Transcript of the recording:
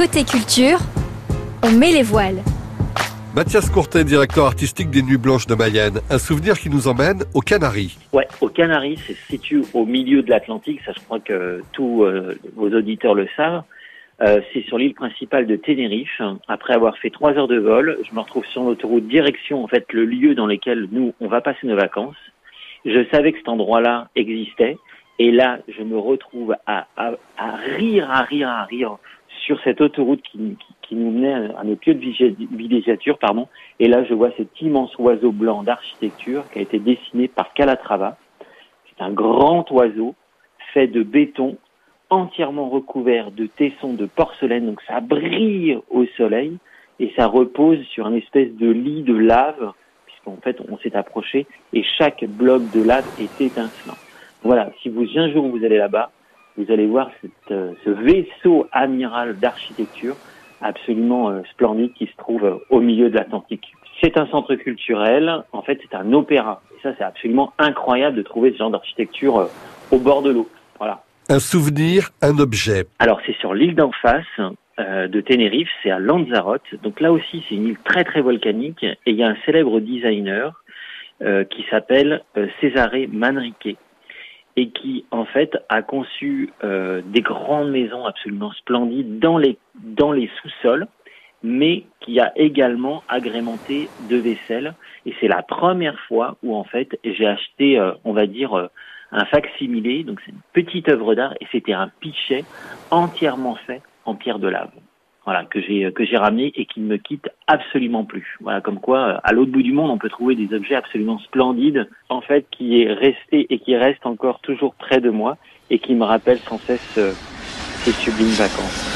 Côté culture, on met les voiles. Mathias Courtet, directeur artistique des Nuits Blanches de Mayenne. Un souvenir qui nous emmène aux Canaries. Ouais, aux Canaries, c'est situé au milieu de l'Atlantique. Ça, je crois que tous euh, vos auditeurs le savent. Euh, c'est sur l'île principale de Tenerife. Après avoir fait trois heures de vol, je me retrouve sur l'autoroute direction, en fait, le lieu dans lequel nous, on va passer nos vacances. Je savais que cet endroit-là existait. Et là, je me retrouve à, à, à rire, à rire, à rire sur cette autoroute qui, nous menait à nos pieux de villégiature, pardon. Et là, je vois cet immense oiseau blanc d'architecture qui a été dessiné par Calatrava. C'est un grand oiseau fait de béton, entièrement recouvert de tessons de porcelaine. Donc ça brille au soleil et ça repose sur une espèce de lit de lave, puisqu'en fait on s'est approché et chaque bloc de lave est étincelant. Voilà, si vous un jour vous allez là-bas, vous allez voir cette, euh, ce vaisseau amiral d'architecture absolument euh, splendide qui se trouve euh, au milieu de l'Atlantique. C'est un centre culturel, en fait c'est un opéra. Et ça c'est absolument incroyable de trouver ce genre d'architecture au bord de l'eau. Voilà. Un souvenir, un objet. Alors c'est sur l'île d'en face euh, de Tenerife, c'est à Lanzarote. Donc là aussi c'est une île très très volcanique et il y a un célèbre designer euh, qui s'appelle euh, Cesare Manrique et qui en fait a conçu euh, des grandes maisons absolument splendides dans les dans les sous-sols, mais qui a également agrémenté de vaisselle. Et c'est la première fois où en fait j'ai acheté, euh, on va dire, euh, un facsimilé. Donc c'est une petite œuvre d'art et c'était un pichet entièrement fait en pierre de lave voilà, que j'ai que j'ai ramené et qui ne me quitte absolument plus. Voilà, comme quoi, euh, à l'autre bout du monde, on peut trouver des objets absolument splendides, en fait, qui est resté et qui reste encore toujours près de moi et qui me rappelle sans cesse euh, ces sublimes vacances.